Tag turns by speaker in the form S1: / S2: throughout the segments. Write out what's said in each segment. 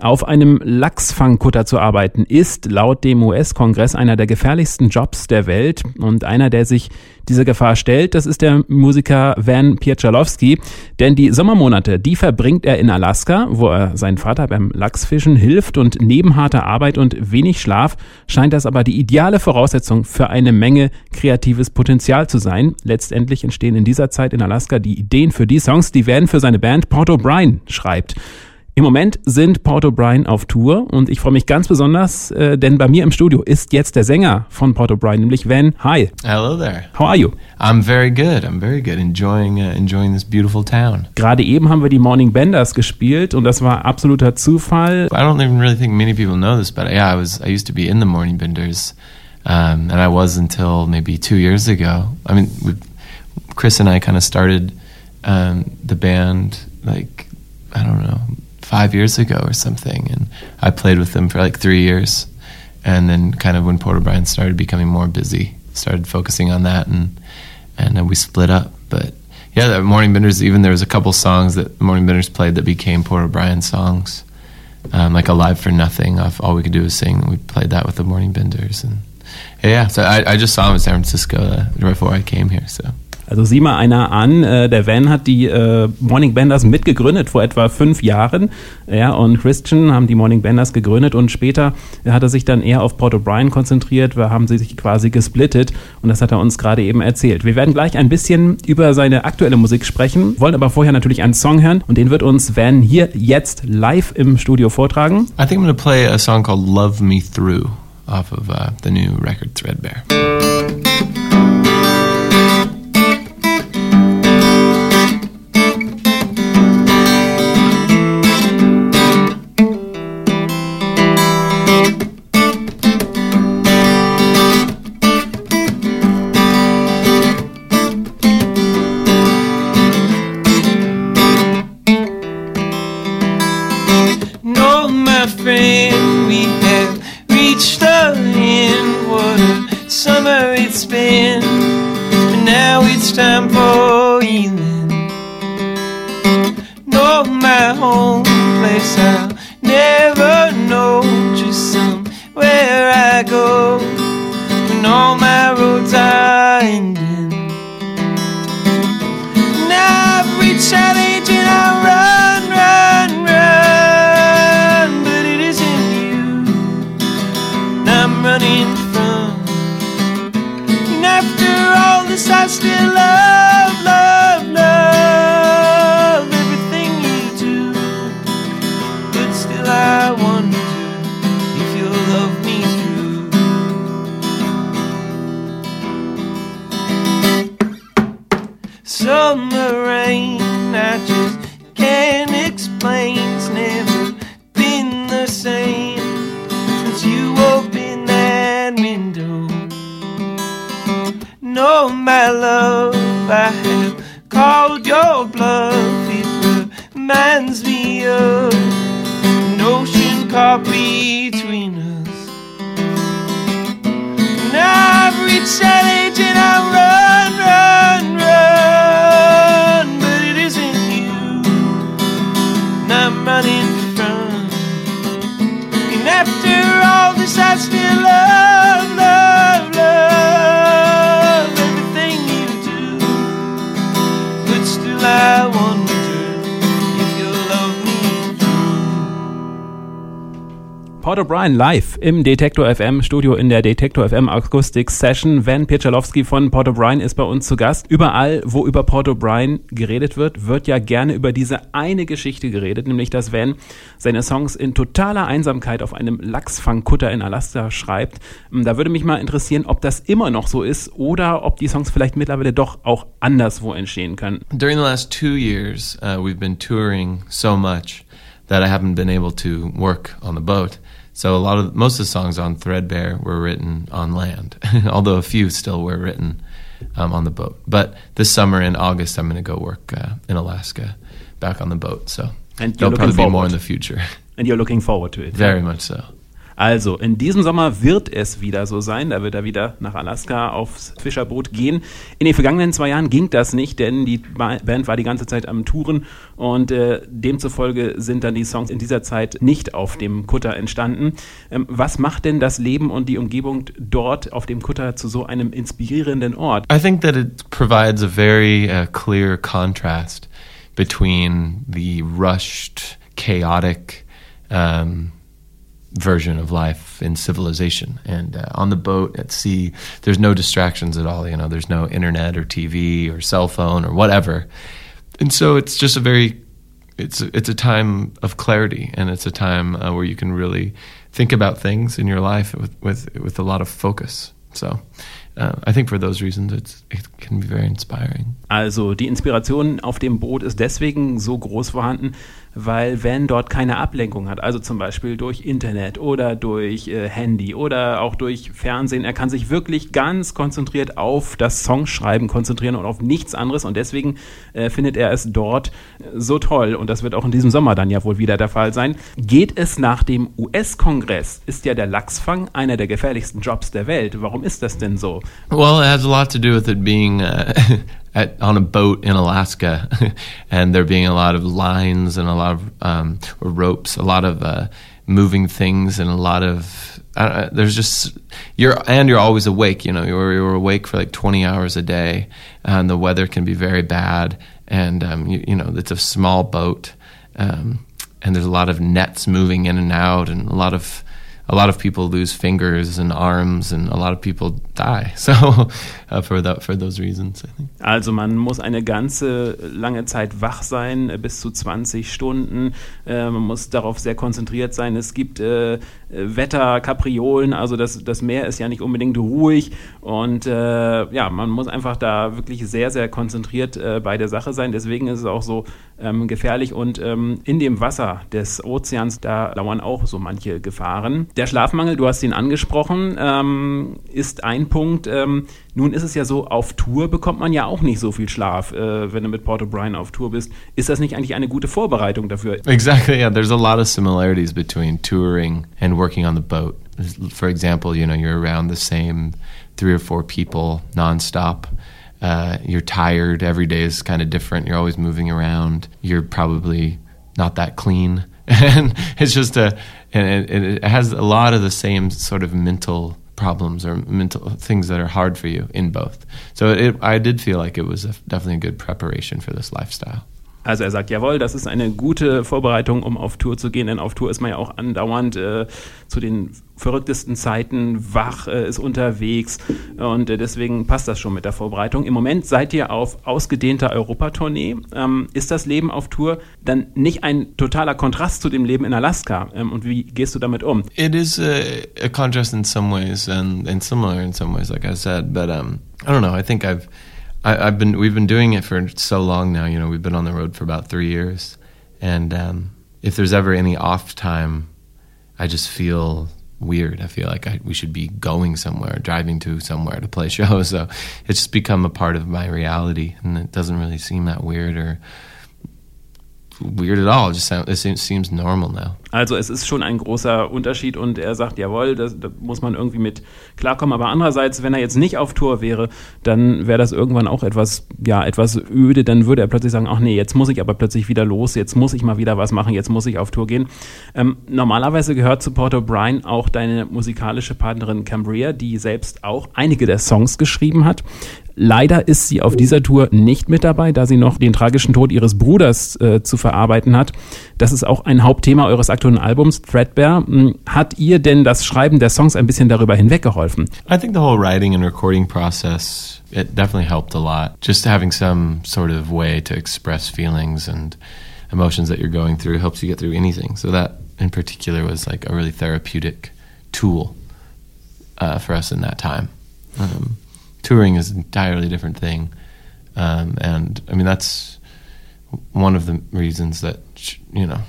S1: Auf einem Lachsfangkutter zu arbeiten ist laut dem US-Kongress einer der gefährlichsten Jobs der Welt und einer, der sich dieser Gefahr stellt, das ist der Musiker Van Piechalowski, denn die Sommermonate, die verbringt er in Alaska, wo er seinen Vater beim Lachsfischen hilft und neben harter Arbeit und wenig Schlaf scheint das aber die ideale Voraussetzung für eine Menge kreatives Potenzial zu sein. Letztendlich entstehen in dieser Zeit in Alaska die Ideen für die Songs, die Van für seine Band Port O'Brien schreibt. Im Moment sind Port O'Brien auf Tour und ich freue mich ganz besonders, äh, denn bei mir im Studio ist jetzt der Sänger von Port O'Brien, nämlich Van. Hi.
S2: Hello there.
S1: How are you?
S2: I'm very good. I'm very good. Enjoying uh, enjoying this beautiful town.
S1: Gerade eben haben wir die Morning Benders gespielt und das war absoluter Zufall.
S2: I don't even really think many people know this, but yeah, I was I used to be in the Morning Benders, um, and I was until maybe two years ago. I mean, we, Chris and I kind of started um, the band like I don't know five years ago or something, and I played with them for like three years, and then kind of when Port O'Brien started becoming more busy, started focusing on that, and and then we split up. But yeah, the Morning Benders. Even there was a couple songs that Morning Benders played that became Port O'Brien songs, um, like "Alive for Nothing." Off all we could do was sing. We played that with the Morning Benders, and yeah. So I, I just saw him in San Francisco uh, right before I came here. So.
S1: Also sieh mal einer an, äh, der Van hat die äh, Morning Benders mitgegründet vor etwa fünf Jahren. Er und Christian haben die Morning Benders gegründet und später hat er sich dann eher auf Port O'Brien konzentriert, wir haben sie sich quasi gesplittet und das hat er uns gerade eben erzählt. Wir werden gleich ein bisschen über seine aktuelle Musik sprechen, wollen aber vorher natürlich einen Song hören und den wird uns Van hier jetzt live im Studio vortragen.
S2: I think I'm gonna play a song called Love Me Through off of uh, the new record Threadbare. No, my friend, we have reached the end. What a summer it's been. But now it's time for healing. No, my home place, I'll never know. Just somewhere I go when all my roads are ending. Now I've reached that Running from. And after all this, I still love, No, my love, I have called your bluff. It reminds me of an ocean caught between us. Now I've reached that age and I run, love.
S1: Port O'Brien live im Detektor FM Studio in der Detektor FM Akustik Session. Van Piechalowski von Port O'Brien ist bei uns zu Gast. Überall, wo über Port O'Brien geredet wird, wird ja gerne über diese eine Geschichte geredet, nämlich dass Van seine Songs in totaler Einsamkeit auf einem Lachsfangkutter in Alaska schreibt. Da würde mich mal interessieren, ob das immer noch so ist oder ob die Songs vielleicht mittlerweile doch auch anderswo entstehen können.
S2: During the last two years, uh, we've been touring so much that I haven't been able to work on the boat. So a lot of most of the songs on Threadbare were written on land, although a few still were written um, on the boat. But this summer in August, I'm going to go work uh, in Alaska, back on the boat. So
S1: and
S2: there'll probably be more in the future.
S1: And you're looking forward to it.
S2: Very much so.
S1: Also, in diesem Sommer wird es wieder so sein. Da wird er wieder nach Alaska aufs Fischerboot gehen. In den vergangenen zwei Jahren ging das nicht, denn die Band war die ganze Zeit am Touren und äh, demzufolge sind dann die Songs in dieser Zeit nicht auf dem Kutter entstanden. Ähm, was macht denn das Leben und die Umgebung dort auf dem Kutter zu so einem inspirierenden Ort?
S2: I think that it provides a very uh, clear contrast between the rushed, chaotic, um, version of life in civilization. And uh, on the boat at sea, there's no distractions at all. You know, there's no internet or TV or cell phone or whatever. And so it's just a very it's it's a time of clarity and it's a time uh, where you can really think about things in your life with with with a lot of focus. So uh, I think for those reasons it's, it can be very inspiring.
S1: Also die Inspiration auf dem Boot ist deswegen so groß vorhanden, weil wenn dort keine Ablenkung hat, also zum Beispiel durch Internet oder durch äh, Handy oder auch durch Fernsehen, er kann sich wirklich ganz konzentriert auf das Songschreiben konzentrieren und auf nichts anderes und deswegen äh, findet er es dort so toll und das wird auch in diesem Sommer dann ja wohl wieder der Fall sein. Geht es nach dem US-Kongress, ist ja der Lachsfang einer der gefährlichsten Jobs der Welt. Warum ist das denn so?
S2: Well, it has a lot to do with it being uh, at, on a boat in Alaska, and there being a lot of lines and a lot of um, ropes, a lot of uh, moving things, and a lot of uh, there's just you're and you're always awake. You know, you're you're awake for like 20 hours a day, and the weather can be very bad, and um, you, you, know it's a small boat, um, and there's a lot of nets moving in and out, and a lot of a lot of people lose fingers and arms and a lot of people die. So uh, for that for those reasons, I think.
S1: Also man muss eine ganze lange Zeit wach sein, äh, bis zu 20 Stunden. Äh, man muss darauf sehr konzentriert sein. Es gibt äh, Wetter, Kapriolen, also das, das Meer ist ja nicht unbedingt ruhig und äh, ja, man muss einfach da wirklich sehr, sehr konzentriert äh, bei der Sache sein. Deswegen ist es auch so ähm, gefährlich und ähm, in dem Wasser des Ozeans, da lauern auch so manche Gefahren. Der Schlafmangel, du hast ihn angesprochen, ähm, ist ein Punkt. Ähm, nun ist es ja so, auf Tour bekommt man ja auch nicht so viel Schlaf, äh, wenn du mit Port O'Brien auf Tour bist. Ist das nicht eigentlich eine gute Vorbereitung dafür?
S2: Exactly, yeah. There's a lot of similarities between touring and working on the boat. For example, you know, you're around the same three or four people nonstop. Uh, you're tired. Every day is kind of different. You're always moving around. You're probably not that clean. and it's just a, and it, it has a lot of the same sort of mental problems or mental things that are hard for you in both. So it, I did feel like it was a, definitely a good preparation for this lifestyle.
S1: Also er sagt, jawohl, das ist eine gute Vorbereitung, um auf Tour zu gehen, denn auf Tour ist man ja auch andauernd äh, zu den verrücktesten Zeiten wach, äh, ist unterwegs und äh, deswegen passt das schon mit der Vorbereitung. Im Moment seid ihr auf ausgedehnter Europatournee. Ähm, ist das Leben auf Tour dann nicht ein totaler Kontrast zu dem Leben in Alaska? Ähm, und wie gehst du damit um?
S2: It is a, a contrast in some ways and, and similar in some ways, like I said, but um, I don't know, I think I've I, have been we've been doing it for so long now. You know, we've been on the road for about three years, and um, if there's ever any off time, I just feel weird. I feel like I, we should be going somewhere, driving to somewhere to play shows. So it's just become a part of my reality, and it doesn't really seem that weird or weird at all. It just sounds, it seems normal now.
S1: Also es ist schon ein großer Unterschied und er sagt, jawohl, da muss man irgendwie mit klarkommen. Aber andererseits, wenn er jetzt nicht auf Tour wäre, dann wäre das irgendwann auch etwas, ja, etwas öde. Dann würde er plötzlich sagen, ach nee, jetzt muss ich aber plötzlich wieder los, jetzt muss ich mal wieder was machen, jetzt muss ich auf Tour gehen. Ähm, normalerweise gehört zu Port O'Brien auch deine musikalische Partnerin Cambria, die selbst auch einige der Songs geschrieben hat. Leider ist sie auf dieser Tour nicht mit dabei, da sie noch den tragischen Tod ihres Bruders äh, zu verarbeiten hat. Das ist auch ein Hauptthema eures aktuellen Albums, Threadbare. Hm, hat ihr denn das Schreiben der Songs ein bisschen darüber hinweggeholfen?
S2: I think the whole writing and recording process, it definitely helped a lot. Just having some sort of way to express feelings and emotions that you're going through helps you get through anything. So that in particular was like a really therapeutic tool uh, for us in that time. Um, touring is an entirely different thing. Um, and I mean, that's one of the reasons that, you know,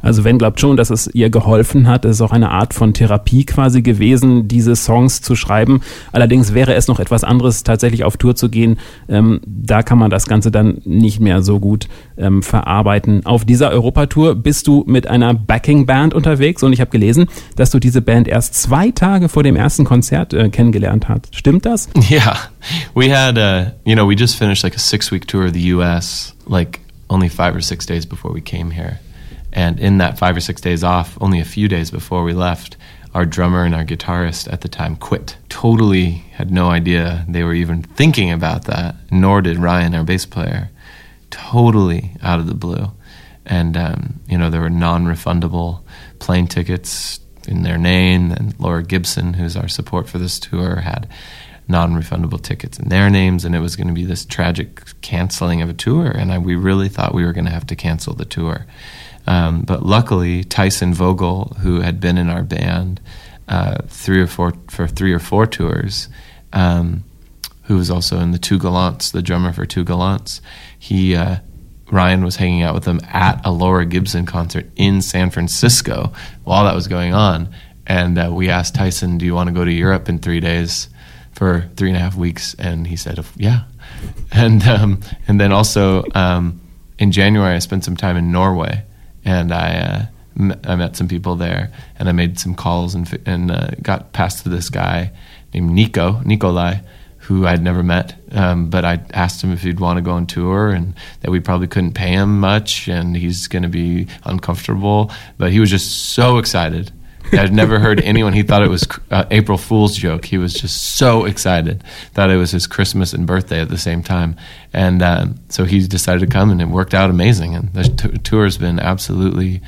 S1: Also Wenn glaubt schon, dass es ihr geholfen hat. Es ist auch eine Art von Therapie quasi gewesen, diese Songs zu schreiben. Allerdings wäre es noch etwas anderes, tatsächlich auf Tour zu gehen. Ähm, da kann man das Ganze dann nicht mehr so gut ähm, verarbeiten. Auf dieser Europatour bist du mit einer Backing-Band unterwegs und ich habe gelesen, dass du diese Band erst zwei Tage vor dem ersten Konzert äh, kennengelernt hast. Stimmt das?
S2: Yeah, we had, uh, you know, we just finished like a six-week tour of the U.S. like only five or six days before we came here, and in that five or six days off, only a few days before we left. Our drummer and our guitarist at the time quit. Totally had no idea they were even thinking about that, nor did Ryan, our bass player. Totally out of the blue. And, um, you know, there were non refundable plane tickets in their name. And Laura Gibson, who's our support for this tour, had non-refundable tickets in their names, and it was going to be this tragic canceling of a tour. And I, we really thought we were going to have to cancel the tour. Um, but luckily, Tyson Vogel, who had been in our band uh, three or four for three or four tours, um, who was also in the Two Gallants, the drummer for Two Gallants, he uh, Ryan was hanging out with them at a Laura Gibson concert in San Francisco while that was going on. And uh, we asked Tyson, "Do you want to go to Europe in three days for three and a half weeks?" And he said, "Yeah." And um, and then also um, in January, I spent some time in Norway, and I uh, m- I met some people there, and I made some calls and and uh, got passed to this guy named Nico Nikolai who I'd never met. Um, but I asked him if he'd want to go on tour and that we probably couldn't pay him much and he's going to be uncomfortable. But he was just so excited. I'd never heard anyone. He thought it was uh, April Fool's joke. He was just so excited. Thought it was his Christmas and birthday at the same time, and um, so he decided to come, and it worked out amazing. And the t- tour has been absolutely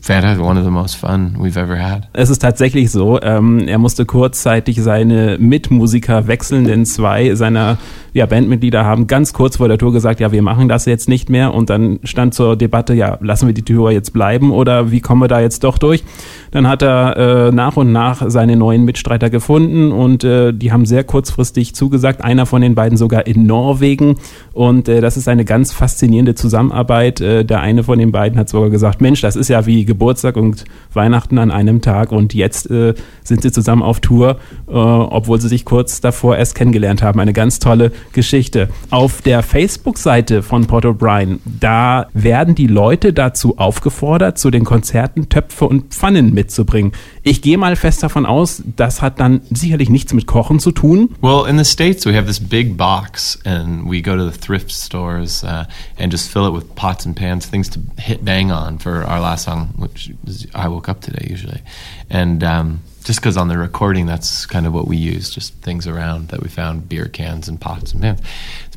S2: fantastic, one of the most fun we've ever had.
S1: Es ist tatsächlich so, ähm, er musste kurzzeitig seine Mitmusiker wechseln, denn zwei seiner ja, Bandmitglieder haben ganz kurz vor der Tour gesagt, ja, wir machen das jetzt nicht mehr und dann stand zur Debatte, ja, lassen wir die Tour jetzt bleiben oder wie kommen wir da jetzt doch durch? Dann hat er äh, nach und nach seine neuen Mitstreiter gefunden und äh, die haben sehr kurzfristig zugesagt, einer von den beiden sogar in Norwegen und äh, das ist eine ganz faszinierende Zusammenarbeit. Äh, der eine von den beiden hat sogar gesagt, Mensch, das ist ja wie Geburtstag und Weihnachten an einem Tag und jetzt äh, sind sie zusammen auf Tour, äh, obwohl sie sich kurz davor erst kennengelernt haben. Eine ganz tolle Geschichte. Auf der Facebook-Seite von Port O'Brien, da werden die Leute dazu aufgefordert, zu den Konzerten Töpfe und Pfannen mitzubringen. Ich gehe mal fest davon aus, das hat dann sicherlich nichts mit Kochen zu tun.
S2: Well, in the States we have this big box and we go to the thrift stores uh, and just fill it with pots and pans, things to hit bang on for our last song, which is I Woke Up Today usually. And um, just because on the recording that's kind of what we use just things around that we found beer cans and pots and pans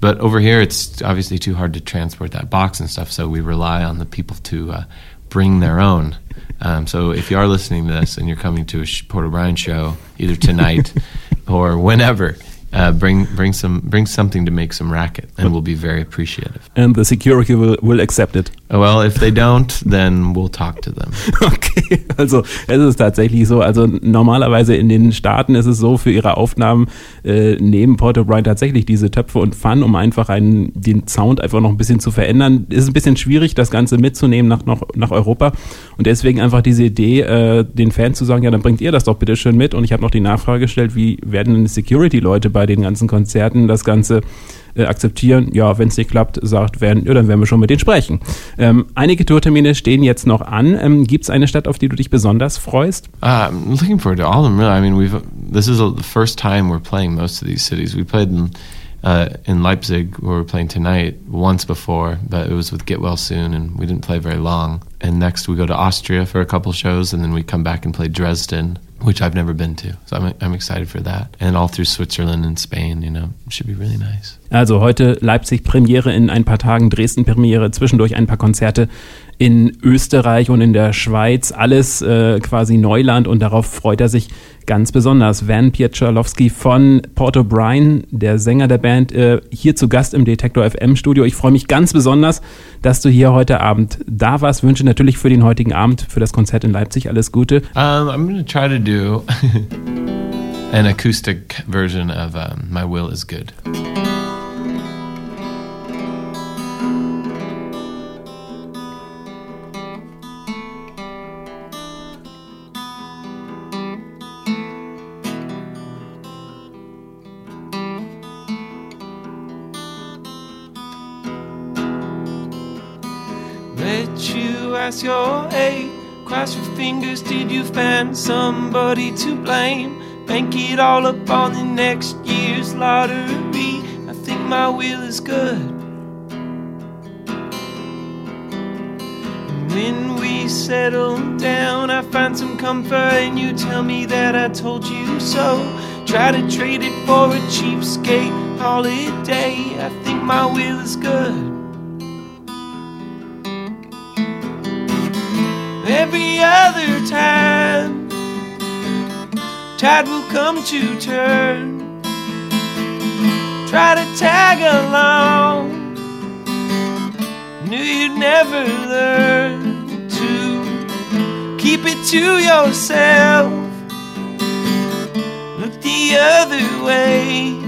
S2: but over here it's obviously too hard to transport that box and stuff so we rely on the people to uh, bring their own um, so if you are listening to this and you're coming to a Port O'Brien show either tonight or whenever uh, bring bring some bring something to make some racket, and we'll be very appreciative.
S1: And the security will, will accept it.
S2: Well, if they don't, then we'll talk to them.
S1: Okay, also es ist tatsächlich so. Also normalerweise in den Staaten ist es so, für ihre Aufnahmen äh, nehmen Port O'Brien tatsächlich diese Töpfe und Pfannen, um einfach einen, den Sound einfach noch ein bisschen zu verändern. Ist ein bisschen schwierig, das Ganze mitzunehmen nach, nach, nach Europa. Und deswegen einfach diese Idee, äh, den Fans zu sagen, ja, dann bringt ihr das doch bitte schön mit. Und ich habe noch die Nachfrage gestellt, wie werden denn Security-Leute bei den ganzen Konzerten das Ganze äh, akzeptieren. Ja, wenn es nicht klappt, sagt werden, ja, dann werden wir schon mit denen sprechen. Ähm, einige Tourtermine stehen jetzt noch an. Ähm, Gibt es eine Stadt, auf die du dich besonders freust?
S2: Uh, I'm looking forward to all of them. Really, I mean, we've this is the first time we're playing most of these cities. We played in uh, in Leipzig, where we're playing tonight, once before, but it was with Get Well Soon, and we didn't play very long. And next we go to Austria for a couple shows, and then we come back and play Dresden, which I've never been to. So I'm, I'm excited for that. And all through Switzerland and Spain, you know, should be really nice.
S1: Also heute Leipzig Premiere in ein paar Tagen, Dresden Premiere, zwischendurch ein paar Konzerte in Österreich und in der Schweiz. Alles äh, quasi Neuland und darauf freut er sich ganz besonders. Van Pieczalowski von Port O'Brien, der Sänger der Band, äh, hier zu Gast im Detektor FM Studio. Ich freue mich ganz besonders, dass du hier heute Abend da warst. Wünsche natürlich für den heutigen Abend, für das Konzert in Leipzig alles Gute.
S2: Um, I'm to try to do an acoustic version of um, My Will is Good. Cross your A, cross your fingers. Did you find somebody to blame? Bank it all up on the next year's lottery. I think my will is good. And when we settle down, I find some comfort, and you tell me that I told you so. Try to trade it for a cheapskate holiday. I think my will is good. Every other time, tide will come to turn. Try to tag along, knew you'd never learn to keep it to yourself. Look the other way.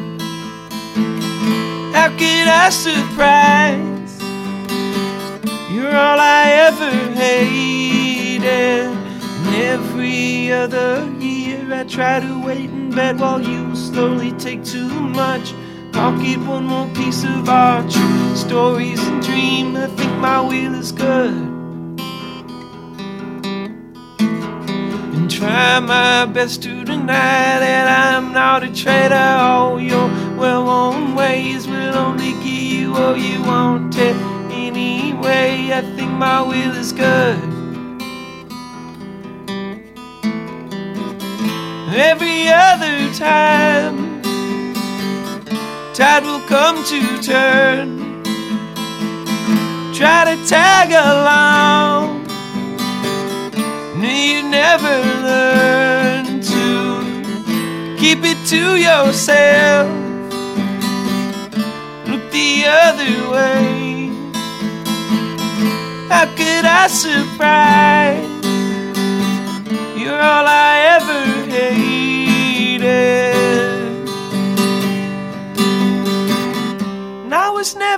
S2: How could I surprise? Other year I try to wait in bed while you slowly take too much. I'll Pocket one more piece of our true stories and dream. I think my will is good. And try my best to deny that I'm not a traitor. All your well known ways will only give you what you wanted anyway. I think my will is good. Every other time, tide will come to turn. Try to tag along, knew you never learn to keep it to yourself. Look the other way. How could I surprise? You're all I ever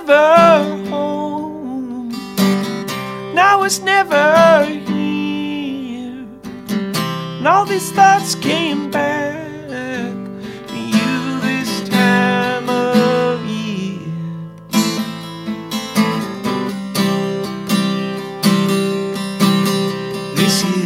S2: never home. Now it's never here. And all these thoughts came back. to you this time of year. This year.